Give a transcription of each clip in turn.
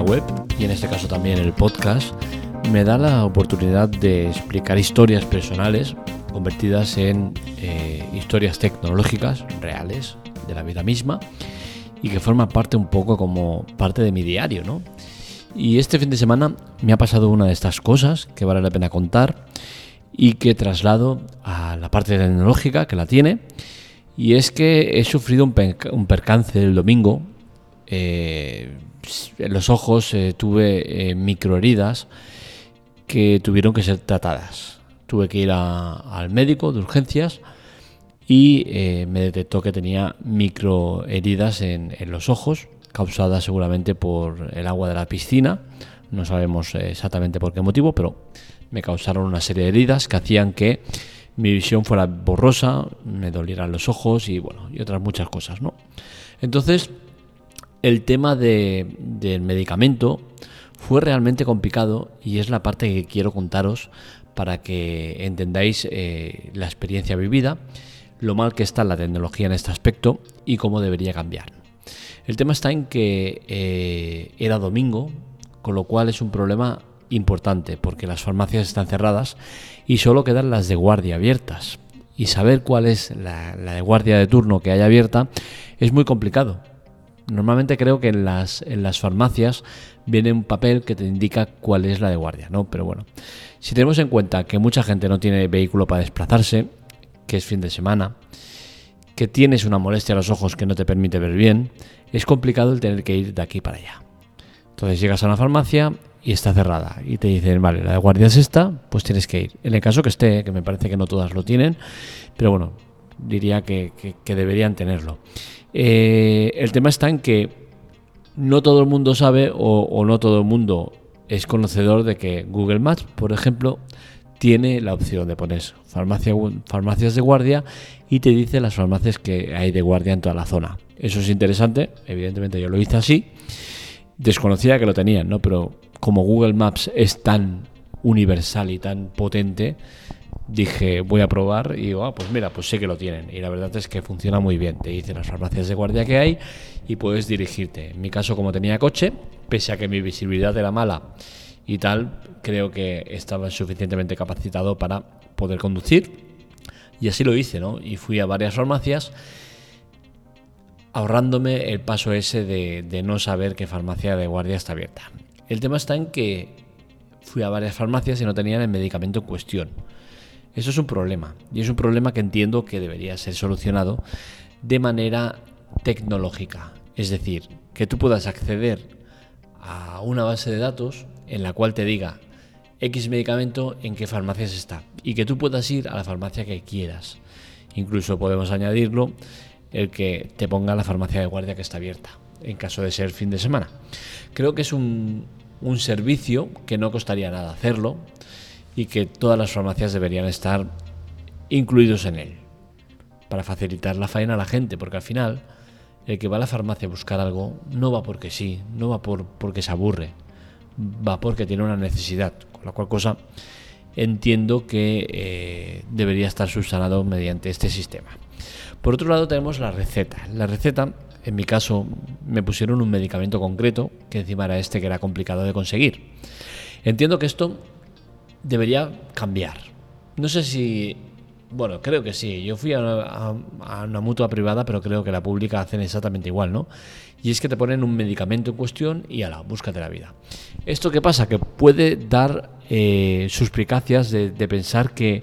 web y en este caso también el podcast me da la oportunidad de explicar historias personales convertidas en eh, historias tecnológicas reales de la vida misma y que forman parte un poco como parte de mi diario, ¿no? Y este fin de semana me ha pasado una de estas cosas que vale la pena contar y que traslado a la parte tecnológica que la tiene. Y es que he sufrido un, percance el domingo. Eh, en los ojos eh, tuve eh, microheridas que tuvieron que ser tratadas. Tuve que ir al médico de urgencias y me detectó que tenía microheridas en, en los ojos causadas seguramente por el agua de la piscina. No sabemos exactamente por qué motivo, pero me causaron una serie de heridas que hacían que mi visión fuera borrosa, me dolieran los ojos y bueno, y otras muchas cosas, ¿no? Entonces, el tema de, del medicamento fue realmente complicado y es la parte que quiero contaros para que entendáis eh, la experiencia vivida, lo mal que está la tecnología en este aspecto y cómo debería cambiar. El tema está en que eh, era domingo, con lo cual es un problema importante porque las farmacias están cerradas y solo quedan las de guardia abiertas. Y saber cuál es la, de guardia de turno que hay abierta es muy complicado. Normalmente creo que en las, farmacias viene un papel que te indica cuál es la de guardia, ¿no? Pero bueno, si tenemos en cuenta que mucha gente no tiene vehículo para desplazarse, que es fin de semana, que tienes una molestia a los ojos que no te permite ver bien, es complicado el tener que ir de aquí para allá. Entonces llegas a una farmacia y está cerrada y te dicen, vale, la de guardia es esta, pues tienes que ir. En el caso que esté, que me parece que no todas lo tienen, pero bueno, diría que, deberían tenerlo. Eh, el tema está en que no todo el mundo sabe o, no todo el mundo es conocedor de que Google Maps, por ejemplo, tiene la opción de poner farmacia, farmacias de guardia y te dice las farmacias que hay de guardia en toda la zona. Eso es interesante, evidentemente yo lo hice así. Desconocía que lo tenían, ¿no? Pero como Google Maps es tan universal y tan potente, dije, voy a probar y digo, ah, pues mira, pues sé que lo tienen. Y la verdad es que funciona muy bien. Te dicen las farmacias de guardia que hay y puedes dirigirte. En mi caso, como tenía coche, pese a que mi visibilidad era mala y tal, creo que estaba suficientemente capacitado para poder conducir. Y así lo hice, ¿no? Y fui a varias farmacias ahorrándome el paso ese de, de no saber qué farmacia de guardia está abierta. El tema está en que fui a varias farmacias y no tenían el medicamento en cuestión. Eso es un problema y es un problema que entiendo que debería ser solucionado de manera tecnológica. Es decir, que tú puedas acceder a una base de datos en la cual te diga X medicamento en qué farmacias está y que tú puedas ir a la farmacia que quieras. Incluso podemos añadirlo el que te ponga la farmacia de guardia que está abierta en caso de ser fin de semana. Creo que es un, un servicio que no costaría nada hacerlo y que todas las farmacias deberían estar incluidos en él para facilitar la faena a la gente, porque al final el que va a la farmacia a buscar algo no va porque sí, no va por, porque se aburre, va porque tiene una necesidad, con la cual cosa entiendo que eh, debería estar subsanado mediante este sistema. Por otro lado tenemos la receta. La receta en mi caso me pusieron un medicamento concreto, que encima era este que era complicado de conseguir. Entiendo que esto debería cambiar. No sé si... Bueno, creo que sí. Yo fui a una, mutua privada, pero creo que la pública hacen exactamente igual, ¿no? Y es que te ponen un medicamento en cuestión y ala, búscate la vida. ¿Esto qué pasa? Que puede dar eh, suspicacias de, de pensar que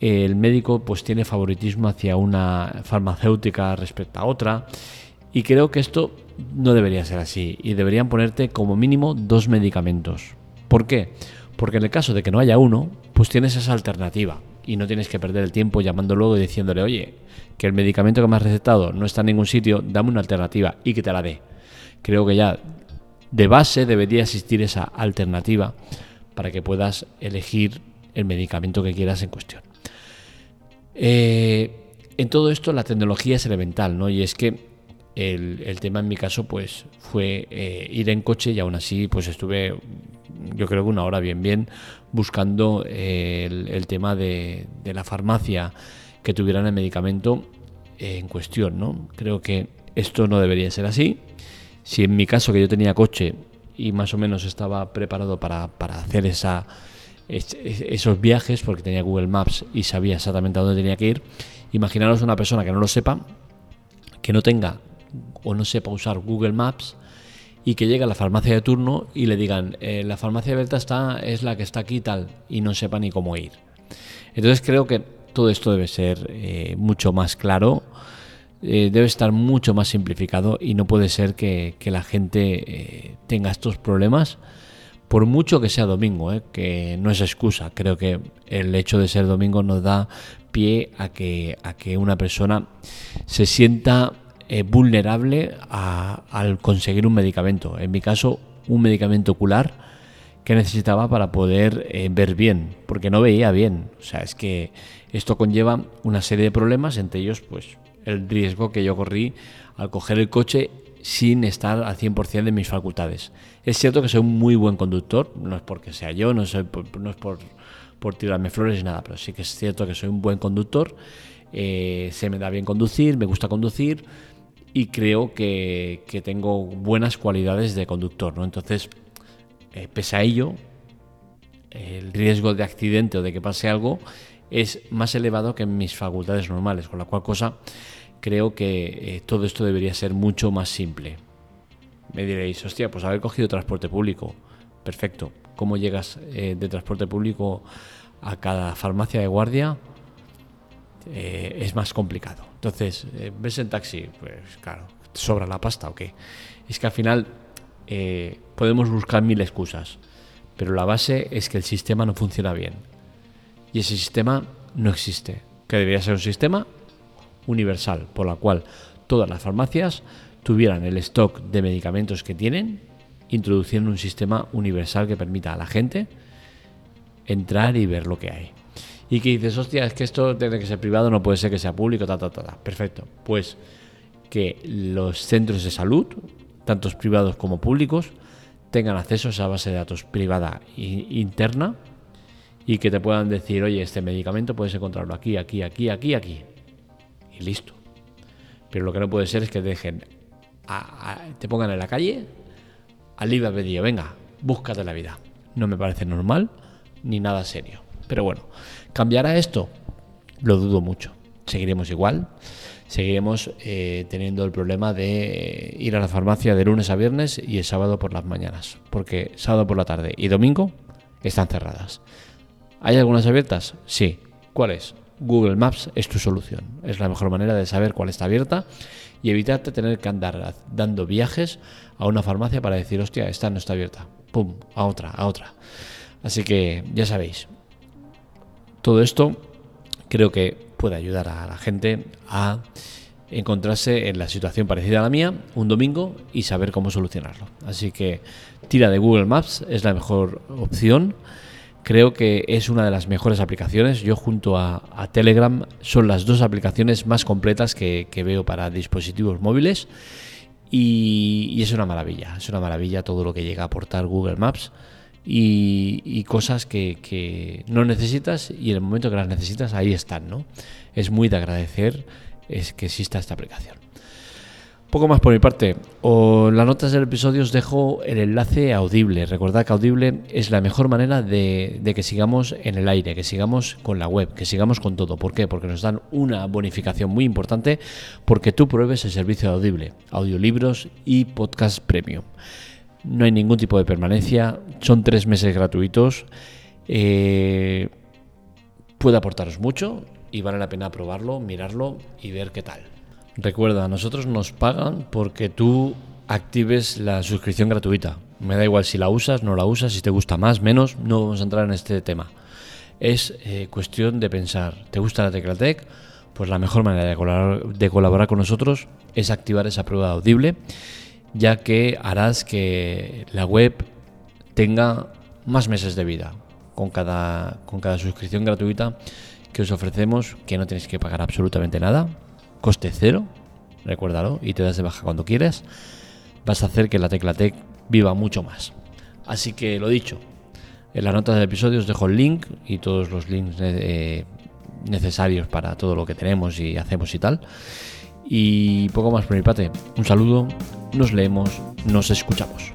el médico pues tiene favoritismo hacia una farmacéutica respecto a otra y creo que esto no debería ser así y deberían ponerte como mínimo dos medicamentos. ¿Por qué? Porque en el caso de que no haya uno, pues tienes esa alternativa y no tienes que perder el tiempo llamando luego y diciéndole, oye, que el medicamento que me has recetado no está en ningún sitio, dame una alternativa y que te la dé. Creo que ya de base debería existir esa alternativa para que puedas elegir el medicamento que quieras en cuestión. Eh, en todo esto la tecnología es elemental, ¿no? Y es que el, tema en mi caso pues fue eh, ir en coche y aún así pues estuve yo creo que una hora bien bien buscando eh, el, tema de, la farmacia que tuvieran el medicamento en cuestión, ¿no? Creo que esto no debería ser así. Si en mi caso que yo tenía coche y más o menos estaba preparado para, hacer esa, esos viajes porque tenía Google Maps y sabía exactamente a dónde tenía que ir. Imaginaros una persona que no lo sepa, que no tenga o no sepa usar Google Maps y que llegue a la farmacia de turno y le digan, eh, la farmacia abierta está, es la que está aquí y tal, y no sepa ni cómo ir. Entonces creo que todo esto debe ser eh, mucho más claro, eh, debe estar mucho más simplificado y no puede ser que, la gente tenga estos problemas por mucho que sea domingo, que no es excusa. Creo que el hecho de ser domingo nos da pie a que, a que una persona se sienta eh, vulnerable al conseguir un medicamento. En mi caso, un medicamento ocular que necesitaba para poder eh, ver bien, porque no veía bien. O sea, es que esto conlleva una serie de problemas, entre ellos, pues, el riesgo que yo corrí al coger el coche sin estar al 100% de mis facultades. Es cierto que soy un muy buen conductor, no es porque sea yo, no, es por, por tirarme flores ni nada, pero sí que es cierto que soy un buen conductor, eh, se me da bien conducir, me gusta conducir, y creo que, tengo buenas cualidades de conductor, ¿no? Entonces, eh, pese a ello, el riesgo de accidente o de que pase algo es más elevado que en mis facultades normales, con la cual cosa creo que eh, todo esto debería ser mucho más simple. Me diréis, hostia, pues haber cogido transporte público, perfecto. ¿Cómo llegas eh, de transporte público a cada farmacia de guardia? Es más complicado. Entonces, eh, ¿ves en taxi? Pues claro, ¿sobra la pasta o qué? Es que al final eh, podemos buscar mil excusas, pero la base es que el sistema no funciona bien. Y ese sistema no existe, que debería ser un sistema universal, por la cual todas las farmacias tuvieran el stock de medicamentos que tienen, introduciendo un sistema universal que permita a la gente entrar y ver lo que hay y que dices, hostia, es que esto tiene que ser privado, no puede ser que sea público, ta, ta, ta, ta. Perfecto. Pues que los centros de salud, tantos privados como públicos, tengan acceso a esa base de datos privada e interna y que te puedan decir, oye, este medicamento puedes encontrarlo aquí, aquí, aquí, aquí, aquí. Y listo. Pero lo que no puede ser es que dejen, te pongan en la calle al libre albedrío, venga, búscate la vida. No me parece normal ni nada serio. Pero bueno, ¿cambiará esto? Lo dudo mucho. Seguiremos igual. Seguiremos eh, teniendo el problema de ir a la farmacia de lunes a viernes y el sábado por las mañanas. Porque sábado por la tarde y domingo están cerradas. ¿Hay algunas abiertas? Sí. ¿Cuáles? Google Maps es tu solución. Es la mejor manera de saber cuál está abierta y evitarte tener que andar dando viajes a una farmacia para decir, hostia, esta no está abierta. Pum, a otra, a otra. Así que ya sabéis, todo esto creo que puede ayudar a la gente a encontrarse en la situación parecida a la mía un domingo y saber cómo solucionarlo. Así que tira de Google Maps, es la mejor opción. Creo que es una de las mejores aplicaciones. Yo junto a, Telegram son las dos aplicaciones más completas que, veo para dispositivos móviles y, y, es una maravilla. Es una maravilla todo lo que llega a aportar Google Maps y, cosas que, no necesitas y en el momento que las necesitas ahí están, ¿no? Es muy de agradecer es que exista esta aplicación. Poco más por mi parte. O las notas del episodio os dejo el enlace a Audible. Recordad que Audible es la mejor manera de, de, que sigamos en el aire, que sigamos con la web, que sigamos con todo. ¿Por qué? Porque nos dan una bonificación muy importante porque tú pruebes el servicio de Audible, audiolibros y podcast premium no hay ningún tipo de permanencia, son tres meses gratuitos, eh, puede aportaros mucho y vale la pena probarlo, mirarlo y ver qué tal. Recuerda, nosotros nos pagan porque tú actives la suscripción gratuita. Me da igual si la usas, no la usas, si te gusta más, menos, no vamos a entrar en este tema. Es eh, cuestión de pensar, ¿te gusta la Teclatec? Pues la mejor manera de colaborar, de colaborar con nosotros es activar esa prueba audible ya que harás que la web tenga más meses de vida con cada, con cada suscripción gratuita que os ofrecemos, que no tenéis que pagar absolutamente nada, coste cero, recuérdalo, y te das de baja cuando quieres, vas a hacer que la tecla Tech viva mucho más. Así que lo dicho, en la nota del episodio os dejo el link y todos los links eh, necesarios para todo lo que tenemos y hacemos y tal. Y poco más por mi parte. Un saludo, nos leemos, nos escuchamos.